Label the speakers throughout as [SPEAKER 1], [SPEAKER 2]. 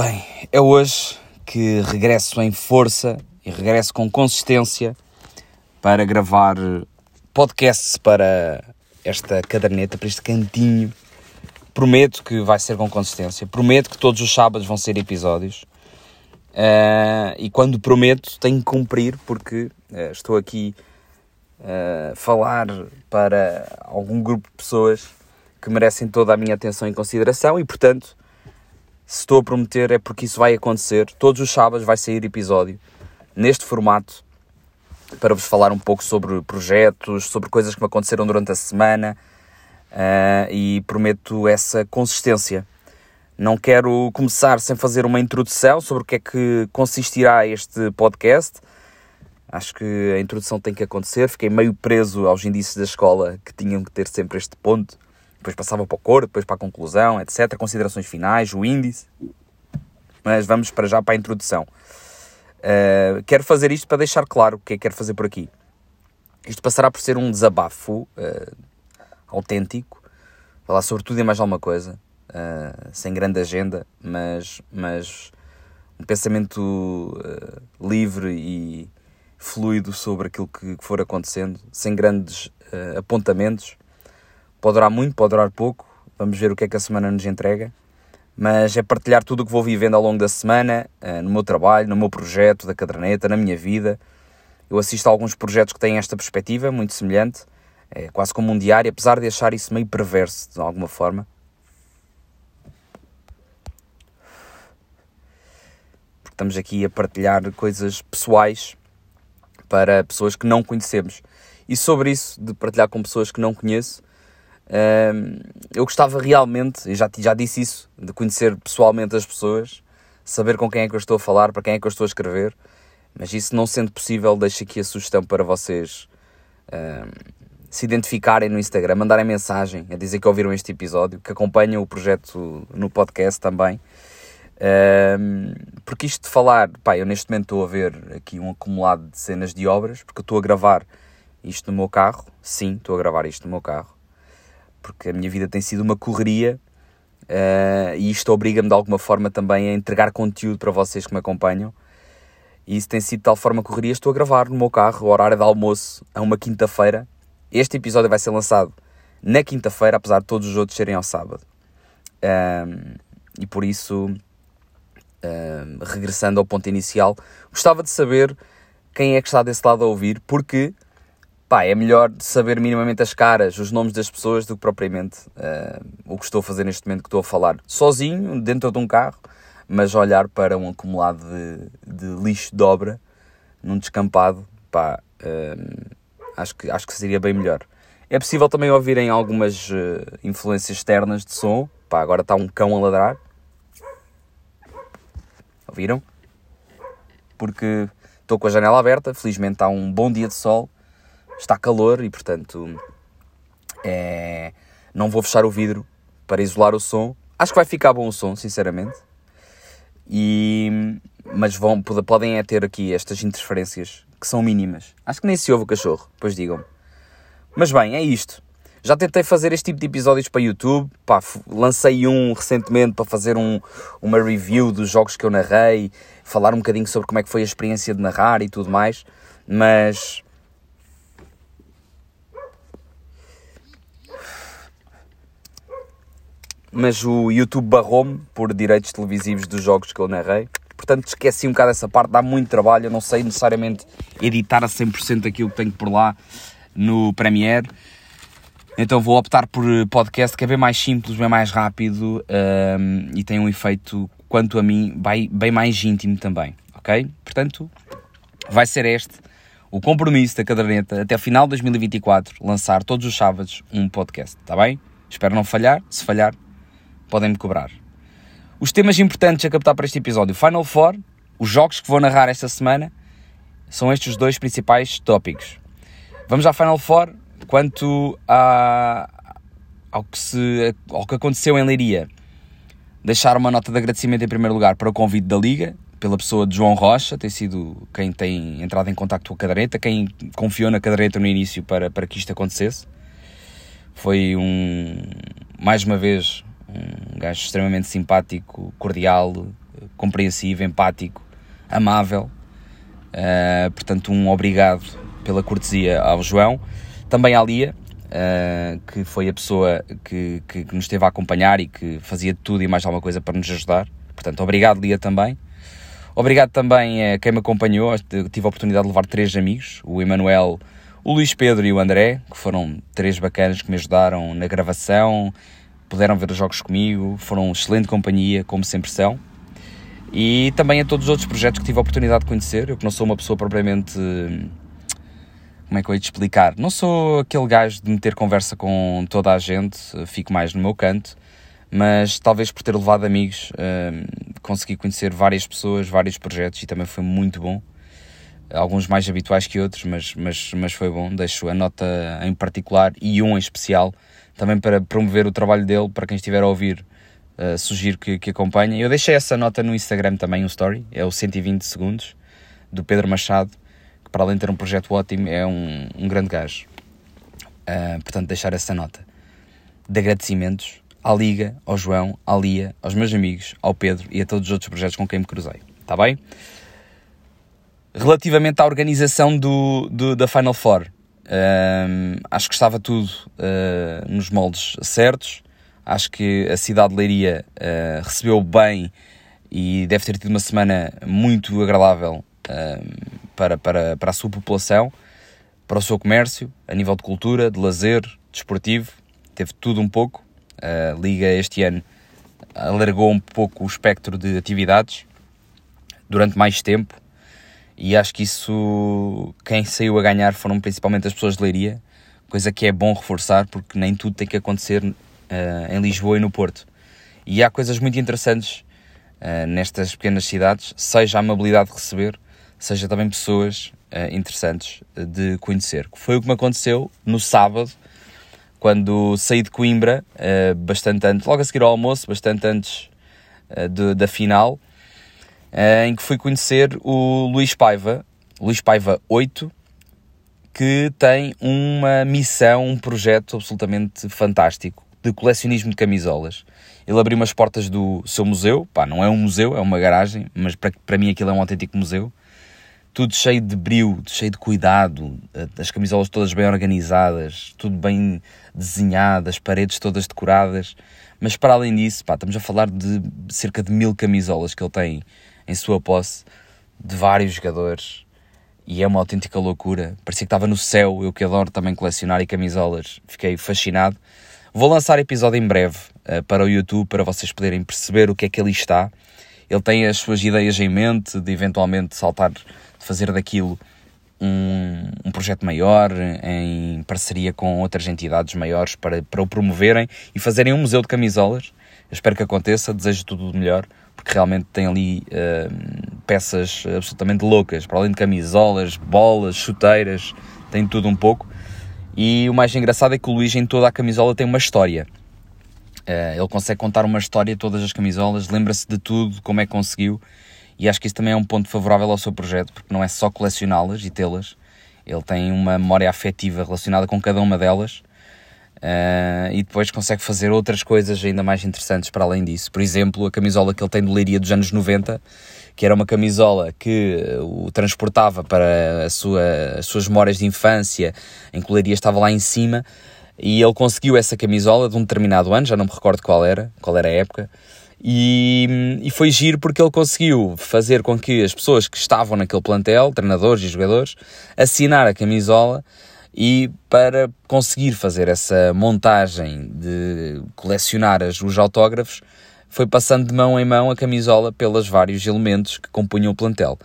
[SPEAKER 1] Bem, é hoje que regresso em força e regresso com consistência para gravar podcasts para esta caderneta, para este cantinho. Prometo que vai ser com consistência. Prometo que todos os sábados vão ser episódios. Uh, e quando prometo, tenho que cumprir, porque uh, estou aqui a uh, falar para algum grupo de pessoas que merecem toda a minha atenção e consideração e, portanto, se estou a prometer é porque isso vai acontecer. Todos os sábados vai sair episódio neste formato para vos falar um pouco sobre projetos, sobre coisas que me aconteceram durante a semana uh, e prometo essa consistência. Não quero começar sem fazer uma introdução sobre o que é que consistirá este podcast. Acho que a introdução tem que acontecer. Fiquei meio preso aos indícios da escola que tinham que ter sempre este ponto depois passava para o cor, depois para a conclusão, etc. Considerações finais, o índice. Mas vamos para já para a introdução. Uh, quero fazer isto para deixar claro o que é que quero fazer por aqui. Isto passará por ser um desabafo uh, autêntico, falar sobre tudo e mais alguma coisa, uh, sem grande agenda, mas, mas um pensamento livre e fluido sobre aquilo que for acontecendo, sem grandes apontamentos Pode durar muito, pode durar pouco. Vamos ver o que é que a semana nos entrega. Mas é partilhar tudo o que vou vivendo ao longo da semana, eh, no meu trabalho, no meu projeto da caderneta, na minha vida. Eu assisto a alguns projetos que têm esta perspectiva, muito semelhante, é quase como um diário, apesar de achar isso meio perverso de alguma forma. Porque estamos aqui a partilhar coisas pessoais para pessoas que não conhecemos. E sobre isso, de partilhar com pessoas que não conheço, eu gostava realmente, e já, já disse isso, de conhecer pessoalmente as pessoas, saber com quem é que eu estou a falar, para quem é que eu estou a escrever, mas isso não sendo possível, deixo aqui a sugestão para vocês se identificarem no Instagram, mandarem mensagem a dizer que ouviram este episódio, que acompanham o projeto no podcast também. porque isto de falar, pá, eu neste momento estou a ver aqui um acumulado de cenas de obras, porque eu estou a gravar isto no meu carro, sim, estou a gravar isto no meu carro, porque a minha vida tem sido uma correria uh, e isto obriga-me de alguma forma também a entregar conteúdo para vocês que me acompanham. E isso tem sido de tal forma correria. Estou a gravar no meu carro, horário de almoço, a uma quinta-feira. Este episódio vai ser lançado na quinta-feira, apesar de todos os outros serem ao sábado. Um, e por isso, um, regressando ao ponto inicial, gostava de saber quem é que está desse lado a ouvir, porque pá, é melhor saber minimamente as caras, os nomes das pessoas, do que propriamente uh, o que estou a fazer neste momento que estou a falar sozinho, dentro de um carro, mas olhar para um acumulado de, de lixo de obra num descampado, pá, uh, acho, que, acho que seria bem melhor. É possível também ouvirem algumas uh, influências externas de som, pá, agora está um cão a ladrar. Ouviram? Porque estou com a janela aberta, felizmente está um bom dia de sol está calor e, portanto, é, não vou fechar o vidro para isolar o som. Acho que vai ficar bom o som, sinceramente. E, mas vão, podem é ter aqui estas interferências que são mínimas. Acho que nem se ouve o cachorro, depois digam-me. Mas bem, é isto. Já tentei fazer este tipo de episódios para YouTube. Pá, lancei um recentemente para fazer um, uma review dos jogos que eu narrei, falar um bocadinho sobre como é que foi a experiência de narrar e tudo mais. Mas mas o YouTube barrou-me por direitos televisivos dos jogos que eu narrei. Portanto, esqueci um bocado essa parte, dá muito trabalho, eu não sei necessariamente editar a 100% aquilo que tenho por lá no Premiere. Então vou optar por podcast que é bem mais simples, bem mais rápido um, e tem um efeito, quanto a mim, bem, bem mais íntimo também, ok? Portanto, vai ser este o compromisso da caderneta até o final de 2024 lançar todos os sábados um podcast, está bem? Espero não falhar, se falhar podem-me cobrar. Os temas importantes a captar para este episódio: Final Four, os jogos que vou narrar esta semana, são estes os dois principais tópicos. Vamos à Final Four. Quanto a, ao, que se, ao que aconteceu em Leiria, deixar uma nota de agradecimento em primeiro lugar para o convite da Liga, pela pessoa de João Rocha, tem sido quem tem entrado em contato com a caderneta, quem confiou na caderneta no início para, para que isto acontecesse. Foi um, mais uma vez, um gajo extremamente simpático, cordial, compreensivo, empático, amável. Uh, portanto, um obrigado pela cortesia ao João. Também à Lia, uh, que foi a pessoa que, que, que, nos esteve a acompanhar e que fazia tudo e mais alguma coisa para nos ajudar. Portanto, obrigado, Lia, também. Obrigado também a quem me acompanhou. tive a oportunidade de levar três amigos: o Emanuel, o Luís Pedro e o André, que foram três bacanas que me ajudaram na gravação, puderam ver os jogos comigo, foram excelente companhia, como sempre são. E também a todos os outros projetos que tive a oportunidade de conhecer. Eu que não sou uma pessoa propriamente como é que eu ia te explicar? Não sou aquele gajo de meter conversa com toda a gente, fico mais no meu canto, mas talvez por ter levado amigos, uh, consegui conhecer várias pessoas, vários projetos e também foi muito bom. Alguns mais habituais que outros, mas, mas, mas foi bom. Deixo a nota em particular e um em especial, também para promover o trabalho dele, para quem estiver a ouvir, uh, sugiro que, que acompanhem. Eu deixei essa nota no Instagram também, um story, é o 120 segundos, do Pedro Machado que para além de ter um projeto ótimo, é um, um grande gajo. Uh, portanto, deixar essa nota de agradecimentos à Liga, ao João, à Lia, aos meus amigos, ao Pedro e a todos os outros projetos com quem me cruzei. Está bem? Relativamente à organização do, do da Final Four, uh, acho que estava tudo uh, nos moldes certos. Acho que a cidade de Leiria uh, recebeu bem e deve ter tido uma semana muito agradável para, para, para a sua população, para o seu comércio, a nível de cultura, de lazer, desportivo, teve tudo um pouco. A Liga este ano alargou um pouco o espectro de atividades durante mais tempo e acho que isso, quem saiu a ganhar foram principalmente as pessoas de Leiria, coisa que é bom reforçar porque nem tudo tem que acontecer uh, em Lisboa e no Porto. E há coisas muito interessantes uh, nestas pequenas cidades, seja a amabilidade de receber, seja também pessoas uh, interessantes de conhecer. Foi o que me aconteceu no sábado, quando saí de Coimbra, bastante antes, logo a seguir ao almoço, bastante antes de, da final, em que fui conhecer o Luís Paiva, Luís Paiva 8, que tem uma missão, um projeto absolutamente fantástico de colecionismo de camisolas. Ele abriu umas portas do seu museu, pá, não é um museu, é uma garagem, mas para, para mim aquilo é um autêntico museu tudo cheio de brilho, cheio de cuidado, eh, as camisolas todas bem organizadas, tudo bem desenhado, as paredes todas decoradas. Mas para além disso, pá, estamos a falar de cerca de mil camisolas que ele tem em sua posse, de vários jogadores, e é uma autêntica loucura. Parecia que estava no céu, eu que adoro também colecionar e camisolas, fiquei fascinado. Vou lançar episódio em breve uh, para o YouTube para vocês poderem perceber o que é que ali está. Ele tem as suas ideias em mente de eventualmente saltar fazer daquilo um, um, projeto maior, em parceria com outras entidades maiores para, para o promoverem e fazerem um museu de camisolas. Eu espero que aconteça, desejo tudo o melhor, porque realmente tem ali uh, peças absolutamente loucas, para além de camisolas, bolas, chuteiras, tem tudo um pouco. E o mais engraçado é que o Luís em toda a camisola tem uma história. Uh, ele consegue contar uma história todas as camisolas, lembra-se de tudo, como é que conseguiu e acho que isso também é um ponto favorável ao seu projeto, porque não é só colecioná-las e tê-las, ele tem uma memória afetiva relacionada com cada uma delas uh, e depois consegue fazer outras coisas ainda mais interessantes para além disso. Por exemplo, a camisola que ele tem do Leiria dos anos 90, que era uma camisola que o transportava para a sua, as suas memórias de infância, em que o Leiria estava lá em cima, e ele conseguiu essa camisola de um determinado ano, já não me recordo qual era, qual era a época, e, e foi giro porque ele conseguiu fazer com que as pessoas que estavam naquele plantel, treinadores e jogadores, assinar a camisola e para conseguir fazer essa montagem de colecionar os autógrafos, foi passando de mão em mão a camisola pelos vários elementos que compunham o plantel.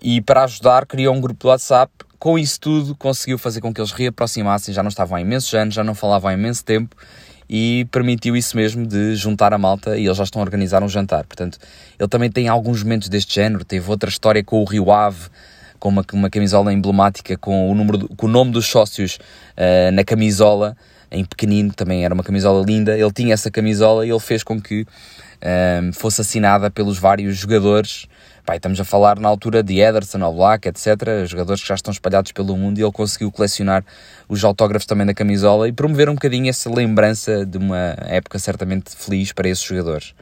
[SPEAKER 1] E para ajudar, criou um grupo do WhatsApp. Com isso tudo, conseguiu fazer com que eles reaproximassem. Já não estavam há imensos anos, já não falavam há imenso tempo e permitiu isso mesmo de juntar a malta e eles já estão a organizar um jantar. Portanto, ele também tem alguns momentos deste género. Teve outra história com o Rio Ave, com uma, uma camisola emblemática com o, número com o nome dos sócios uh, na camisola, em pequenino, também era uma camisola linda. Ele tinha essa camisola e ele fez com que um, fosse assinada pelos vários jogadores. Pá, estamos a falar na altura de Ederson, Black, etc. Jogadores que já estão espalhados pelo mundo e ele conseguiu colecionar os autógrafos também da camisola e promover um bocadinho essa lembrança de uma época certamente feliz para esses jogadores.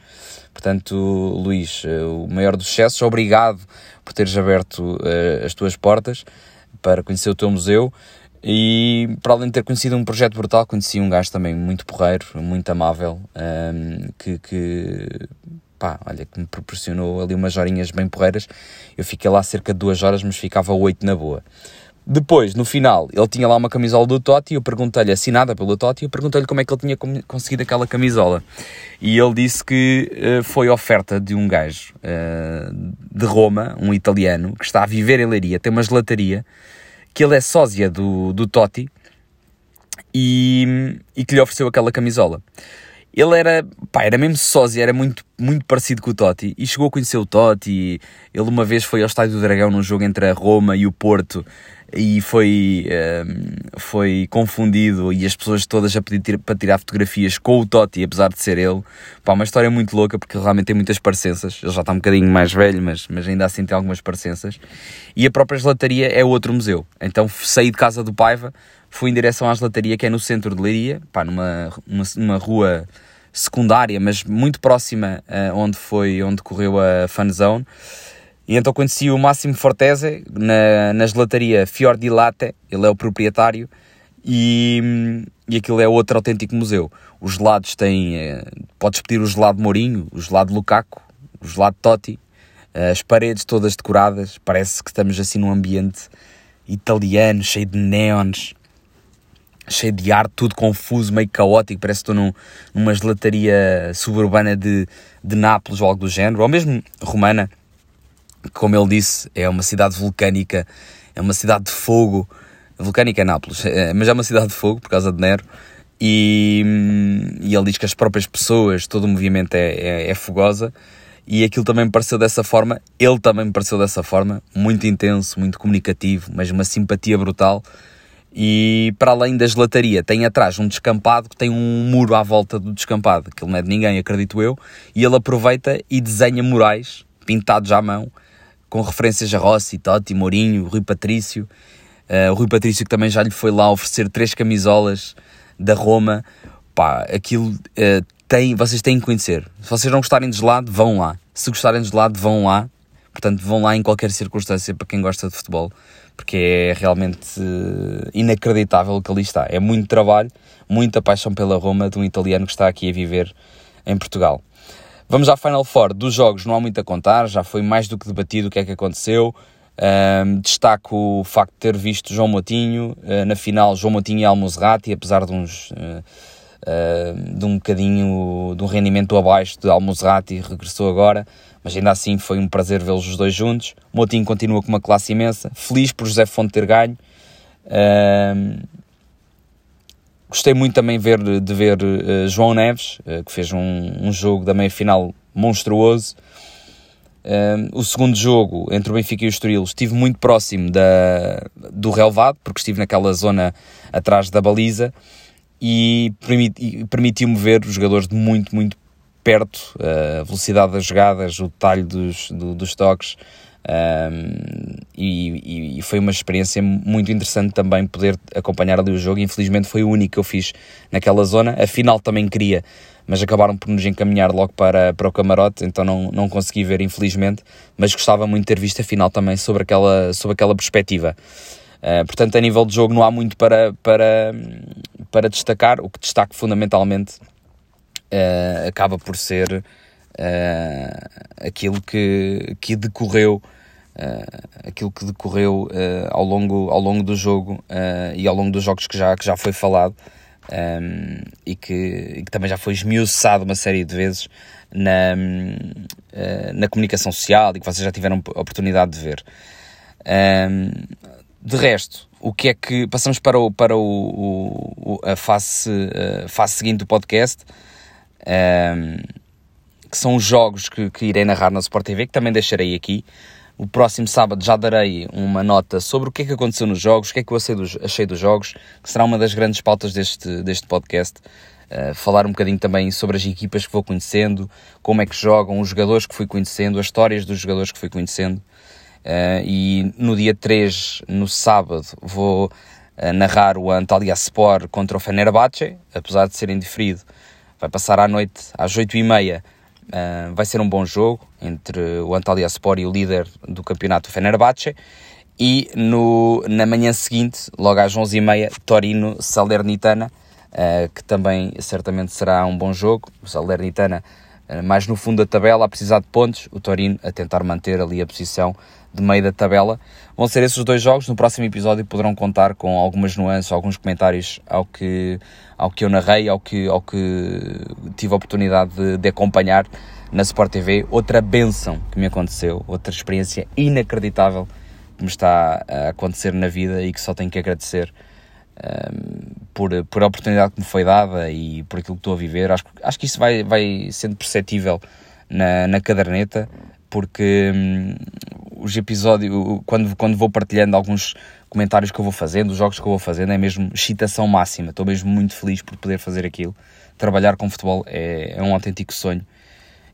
[SPEAKER 1] Portanto, Luís, eh, o maior dos sucessos, obrigado por teres aberto uh, as tuas portas para conhecer o teu museu. E para além de ter conhecido um projeto brutal, conheci um gajo também muito porreiro, muito amável, um, ehm, que, que, pá, olha, que me proporcionou ali umas horinhas bem porreiras. Eu fiquei lá cerca de duas horas, mas ficava oito na boa. Depois, no final, ele tinha lá uma camisola do Totti eu perguntei-lhe, assinada pelo Totti, eu perguntei-lhe como é que ele tinha conseguido aquela camisola. E ele disse que uh, foi oferta de um gajo uh, de Roma, um italiano, que está a viver em Leiria, tem uma gelataria, que ele é sósia do, do Totti e, e que lhe ofereceu aquela camisola. Ele era, pá, era mesmo sósia, era muito, muito parecido com o Totti e chegou a conhecer o Totti. Ele uma vez foi ao Estádio do Dragão num jogo entre a Roma e o Porto e foi, um, ehm, foi confundido e as pessoas todas a pedir para tirar fotografias com o Totti, apesar de ser ele. Pá, uma história muito louca porque realmente tem muitas parecenças. Ele já está um bocadinho mais velho, mas, mas ainda assim tem algumas parecenças. E a própria gelataria é outro museu. Então saí de casa do Paiva, fui em direção à gelataria que é no centro de Leiria, pá, numa, numa, numa rua secundária, mas muito próxima uh, onde foi, onde correu a Fun Zone. E então conheci o Máximo Fortese na, na gelataria Fior di Latte, ele é o proprietário, e, e aquilo é outro autêntico museu. Os gelados têm, eh, podes pedir o gelado Mourinho, o gelado Lukaku, o gelado Totti, eh, as paredes todas decoradas, parece que estamos assim num ambiente italiano, cheio de neons, cheio de arte, tudo confuso, meio caótico, parece que estou num, numa gelataria suburbana de, de Nápoles ou algo do género, ou mesmo romana, como ele disse, é uma cidade vulcânica, é uma cidade de fogo. Vulcânica é Nápoles, é, mas é uma cidade de fogo por causa de Nero. E, e ele diz que as próprias pessoas, todo o movimento é, é, é fogosa. E aquilo também me pareceu dessa forma. Ele também me pareceu dessa forma, muito intenso, muito comunicativo, mas uma simpatia brutal. E para além da gelataria, tem atrás um descampado que tem um muro à volta do descampado, que ele não é de ninguém, acredito eu, e ele aproveita e desenha murais pintados à mão com referências a Rossi, Totti, Mourinho, Rui Patrício. Uh, o Rui Patrício que também já lhe foi lá oferecer três camisolas da Roma. Pá, aquilo uh, tem, vocês têm que conhecer. Se vocês não gostarem de gelado, vão lá. Se gostarem de gelado, vão lá. Portanto, vão lá em qualquer circunstância para quem gosta de futebol, porque é realmente inacreditável o que ali está. É muito trabalho, muita paixão pela Roma de um italiano que está aqui a viver em Portugal. Vamos à Final Four. Dos jogos não há muito a contar, já foi mais do que debatido o que é que aconteceu. Um, destaco o facto de ter visto João Motinho uh, na final, João Motinho e Almozerati, apesar de uns. Uh, de um bocadinho de um rendimento abaixo de Almozerati, regressou agora, mas ainda assim foi um prazer vê-los os dois juntos. Motinho continua com uma classe imensa, feliz por José Fonte ter ganho. Gostei muito também ver, de ver uh, João Neves, uh, que fez um, um jogo da meia-final monstruoso. Uh, o segundo jogo entre o Benfica e o Estoril estive muito próximo da, do relevado, porque estive naquela zona atrás da baliza e, permiti, permitiu-me ver os jogadores de muito, muito perto, a velocidade das jogadas, o detalhe dos, do, dos toques. Um, e, e, foi uma experiência muito interessante também poder acompanhar ali o jogo. Infelizmente foi o único que eu fiz naquela zona. A final também queria, mas acabaram por nos encaminhar logo para, para o camarote, então não, não consegui ver, infelizmente. Mas gostava muito de ter visto a final também sobre aquela, sobre aquela perspectiva. Uh, portanto, a nível de jogo não há muito para, para, para destacar. O que destaco fundamentalmente uh, acaba por ser uh, aquilo que, que decorreu aquilo que decorreu ao, longo, ao longo do jogo e ao longo dos jogos que já, que já foi falado um, e, que, e, que, também já foi esmiuçado uma série de vezes na, na comunicação social e que vocês já tiveram oportunidade de ver. Um, de resto, o que é que. Passamos para, o, para o, o a face, a seguinte do podcast. Um, que são os jogos que, que irei narrar na Sport TV, que também deixarei aqui. O próximo sábado já darei uma nota sobre o que é que aconteceu nos jogos, o que é que eu achei dos, achei dos jogos, que será uma das grandes pautas deste, deste podcast. uh, falar um bocadinho também sobre as equipas que vou conhecendo, como é que jogam, os jogadores que fui conhecendo, as histórias dos jogadores que fui conhecendo. Uh, e no dia 3, no sábado, vou uh, narrar o Antalya Sport contra o Fenerbahçe, apesar de ser indiferido. Vai passar à noite às 8h30. Uh, vai ser um bom jogo entre o Antalya Sport e o líder do campeonato Fenerbahçe. E no, na manhã seguinte, logo às 11h30, Torino Salernitana, uh, que também certamente será um bom jogo. O Salernitana mais no fundo da tabela, a precisar de pontos, o Torino a tentar manter ali a posição de meio da tabela. Vão ser esses dois jogos. No próximo episódio poderão contar com algumas nuances, alguns comentários ao que, ao que eu narrei, ao que, ao que tive a oportunidade de, de acompanhar na Sport TV. Outra benção que me aconteceu, outra experiência inacreditável que me está a acontecer na vida e que só tenho que agradecer um, por, por a oportunidade que me foi dada e por aquilo que estou a viver. Acho, acho que isso vai, vai sendo perceptível na, na caderneta, porque hum, os episódios, quando, quando vou partilhando alguns comentários que eu vou fazendo, os jogos que eu vou fazendo, é mesmo excitação máxima. Estou mesmo muito feliz por poder fazer aquilo. Trabalhar com futebol é, é um autêntico sonho.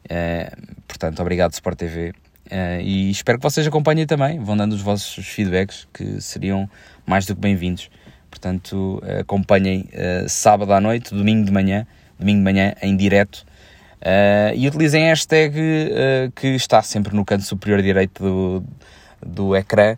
[SPEAKER 1] É, portanto, obrigado Sport TV Uh, e espero que vocês acompanhem também, vão dando os vossos feedbacks, que seriam mais do que bem-vindos. Portanto, acompanhem uh, sábado à noite, domingo de manhã, domingo de manhã em direto. E utilizem a hashtag que está sempre no canto superior direito do, do ecrã.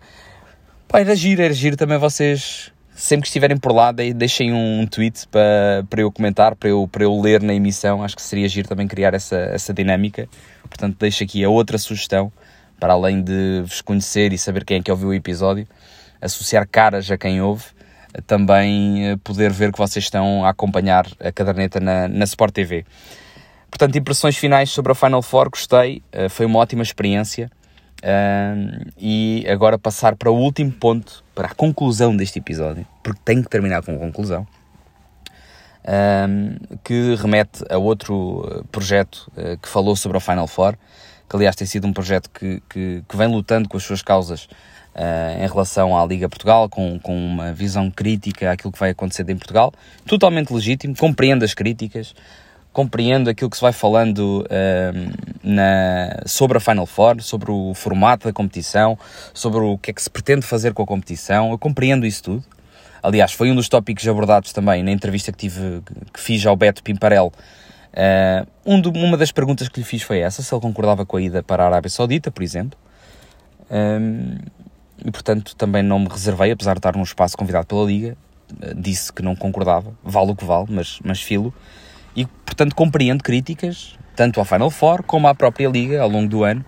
[SPEAKER 1] Pá, era giro, era giro também vocês, sempre que estiverem por lá, deixem um tweet para, para eu comentar, para eu, para eu ler na emissão. Acho que seria giro também criar essa, essa dinâmica. Portanto, deixo aqui a outra sugestão para além de vos conhecer e saber quem é que ouviu o episódio, associar caras a quem ouve, também eh, poder ver que vocês estão a acompanhar a caderneta na, na Sport TV. Portanto, impressões finais sobre a Final Four, gostei, eh, foi uma ótima experiência. E agora passar para o último ponto, para a conclusão deste episódio, porque tem que terminar com conclusão, que remete a outro projeto uh, que falou sobre a Final Four, que aliás tem sido um projeto que, que, que vem lutando com as suas causas uh, em relação à Liga Portugal, com, com uma visão crítica àquilo que vai acontecer em Portugal, totalmente legítimo, compreendo as críticas, compreendo aquilo que se vai falando uh, na, sobre a Final Four, sobre o formato da competição, sobre o que é que se pretende fazer com a competição, eu compreendo isso tudo. Aliás, foi um dos tópicos abordados também na entrevista que, tive, que fiz ao Beto Pimparel Uh, um uma das perguntas que lhe fiz foi essa, se ele concordava com a ida para a Arábia Saudita, por exemplo. Um, e portanto também não me reservei, apesar de estar num espaço convidado pela Liga, uh, disse que não concordava, vale o que vale, mas, mas filo. E portanto compreendo críticas, tanto à Final Four como à própria Liga ao longo do ano,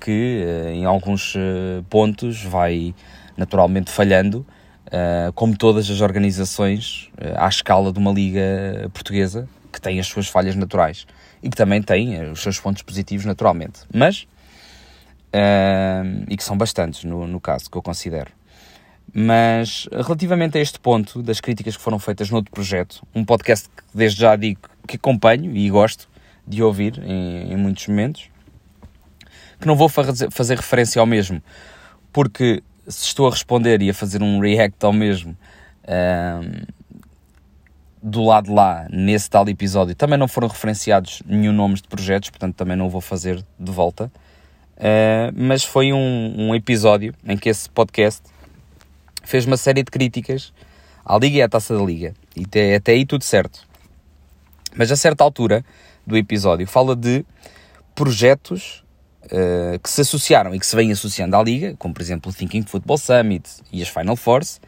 [SPEAKER 1] que uh, em alguns pontos vai naturalmente falhando, como todas as organizações à escala de uma Liga portuguesa, que tem as suas falhas naturais e que também tem eh, os seus pontos positivos naturalmente, mas e que são bastantes no, no caso que eu considero. Mas relativamente a este ponto das críticas que foram feitas no outro projeto, um podcast que desde já digo que acompanho e gosto de ouvir em, em muitos momentos, que não vou fazer, referência ao mesmo, porque se estou a responder e a fazer um react ao mesmo, uh, do lado lá, nesse tal episódio, também não foram referenciados nenhum nomes de projetos, portanto também não vou fazer de volta. Uh, mas foi um, um, episódio em que esse podcast fez uma série de críticas à Liga e à Taça da Liga. E até, até aí tudo certo. Mas a certa altura do episódio fala de projetos uh, que se associaram e que se vêm associando à Liga, como por exemplo o Thinking Football Summit e as Final Force,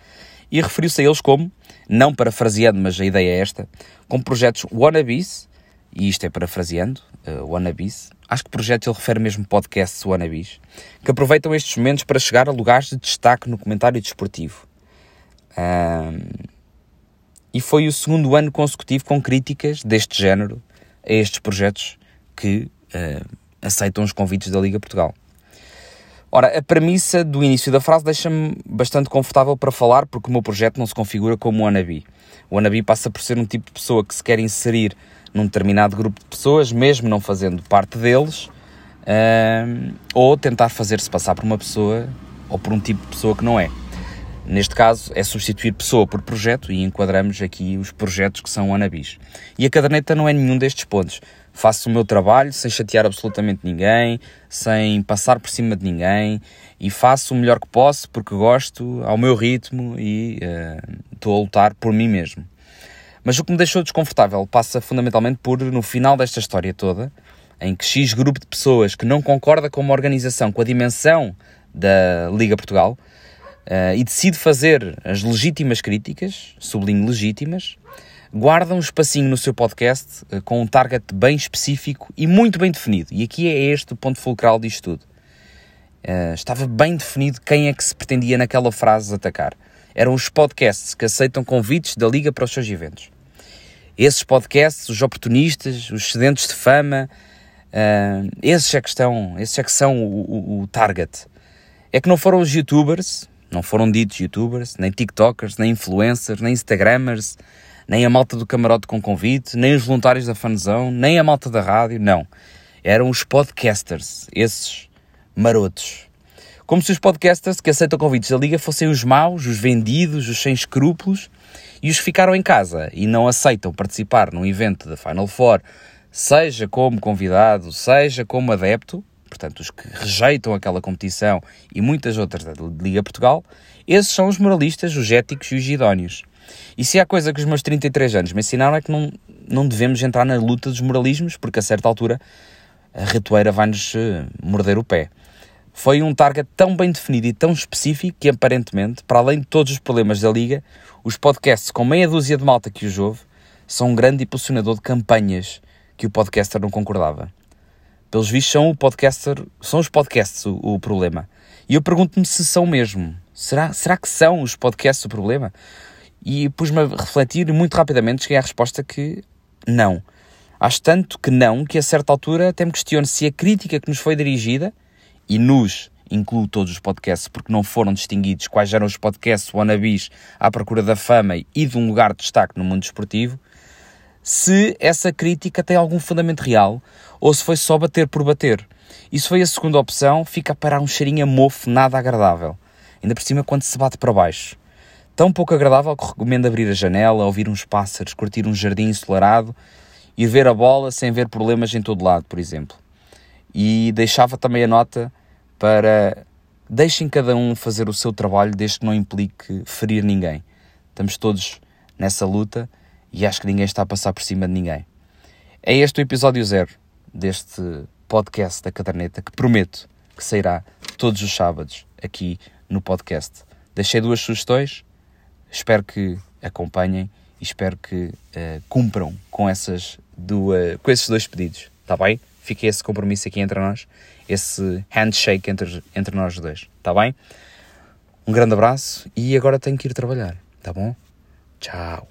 [SPEAKER 1] e referiu-se a eles como não parafraseando, mas a ideia é esta, com projetos wannabes, e isto é parafraseando, uh, wannabes, acho que projeto ele refere mesmo podcasts wannabes, que aproveitam estes momentos para chegar a lugares de destaque no comentário desportivo. Um, e foi o segundo ano consecutivo com críticas deste género a estes projetos que uh, aceitam os convites da Liga Portugal. Ora, a premissa do início da frase deixa-me bastante confortável para falar porque o meu projeto não se configura como o Anabi. O Anabi passa por ser um tipo de pessoa que se quer inserir num determinado grupo de pessoas, mesmo não fazendo parte deles, uh, ou tentar fazer-se passar por uma pessoa ou por um tipo de pessoa que não é. Neste caso, é substituir pessoa por projeto e enquadramos aqui os projetos que são anabis. E a caderneta não é nenhum destes pontos. Faço o meu trabalho sem chatear absolutamente ninguém, sem passar por cima de ninguém e faço o melhor que posso porque gosto, ao meu ritmo e uh, estou a lutar por mim mesmo. Mas o que me deixou desconfortável passa fundamentalmente por, no final desta história toda, em que X grupo de pessoas que não concorda com uma organização, com a dimensão da Liga Portugal, uh, e decide fazer as legítimas críticas, sublinho legítimas, guarda um espacinho no seu podcast uh, com um target bem específico e muito bem definido. E aqui é este o ponto fulcral disto tudo. Uh, estava bem definido quem é que se pretendia naquela frase atacar. Eram os podcasts que aceitam convites da Liga para os seus eventos. Esses podcasts, os oportunistas, os excedentes de fama, uh, esses, é que estão, esses é que são o, o, o target. É que não foram os youtubers, não foram ditos youtubers, nem tiktokers, nem influencers, nem instagramers, nem a malta do camarote com convite, nem os voluntários da fanzão, nem a malta da rádio, não. Eram os podcasters, esses marotos. Como se os podcasters que aceitam convites da liga fossem os maus, os vendidos, os sem escrúpulos e os que ficaram em casa e não aceitam participar num evento da Final Four, seja como convidado, seja como adepto, portanto, os que rejeitam aquela competição e muitas outras da Liga Portugal, esses são os moralistas, os éticos e os idóneos. E se há coisa que os meus 33 anos me ensinaram é que não, não devemos entrar na luta dos moralismos, porque a certa altura a ratoeira vai-nos eh, morder o pé. Foi um target tão bem definido e tão específico que, aparentemente, para além de todos os problemas da Liga, os podcasts com meia dúzia de malta que os ouve são um grande impulsionador de campanhas que o podcaster não concordava. Pelos vistos, são, o podcaster, são os podcasts o, o problema. E eu pergunto-me se são mesmo. Será, será que são os podcasts o problema? E pus-me a refletir muito rapidamente cheguei à resposta que não. Acho tanto que não, que a certa altura até me questiono se a crítica que nos foi dirigida, e nos incluo todos os podcasts porque não foram distinguidos quais eram os podcasts wannabes à procura da fama e de um lugar de destaque no mundo esportivo, se essa crítica tem algum fundamento real ou se foi só bater por bater. E se foi a segunda opção, fica a parar um cheirinho a mofo nada agradável. Ainda por cima quando se bate para baixo. Tão pouco agradável que recomendo abrir a janela, ouvir uns pássaros, curtir um jardim ensolarado, ir ver a bola sem ver problemas em todo lado, por exemplo. E deixava também a nota para deixem cada um fazer o seu trabalho desde que não implique ferir ninguém. Estamos todos nessa luta e acho que ninguém está a passar por cima de ninguém. É este o episódio zero deste podcast da caderneta que prometo que sairá todos os sábados aqui no podcast. Deixei duas sugestões, espero que acompanhem e espero que uh, cumpram com, essas duas, com esses dois pedidos, está bem? Fica esse compromisso aqui entre nós, esse handshake entre, entre nós dois, está bem? Um grande abraço e agora tenho que ir trabalhar, tá bom? Tchau.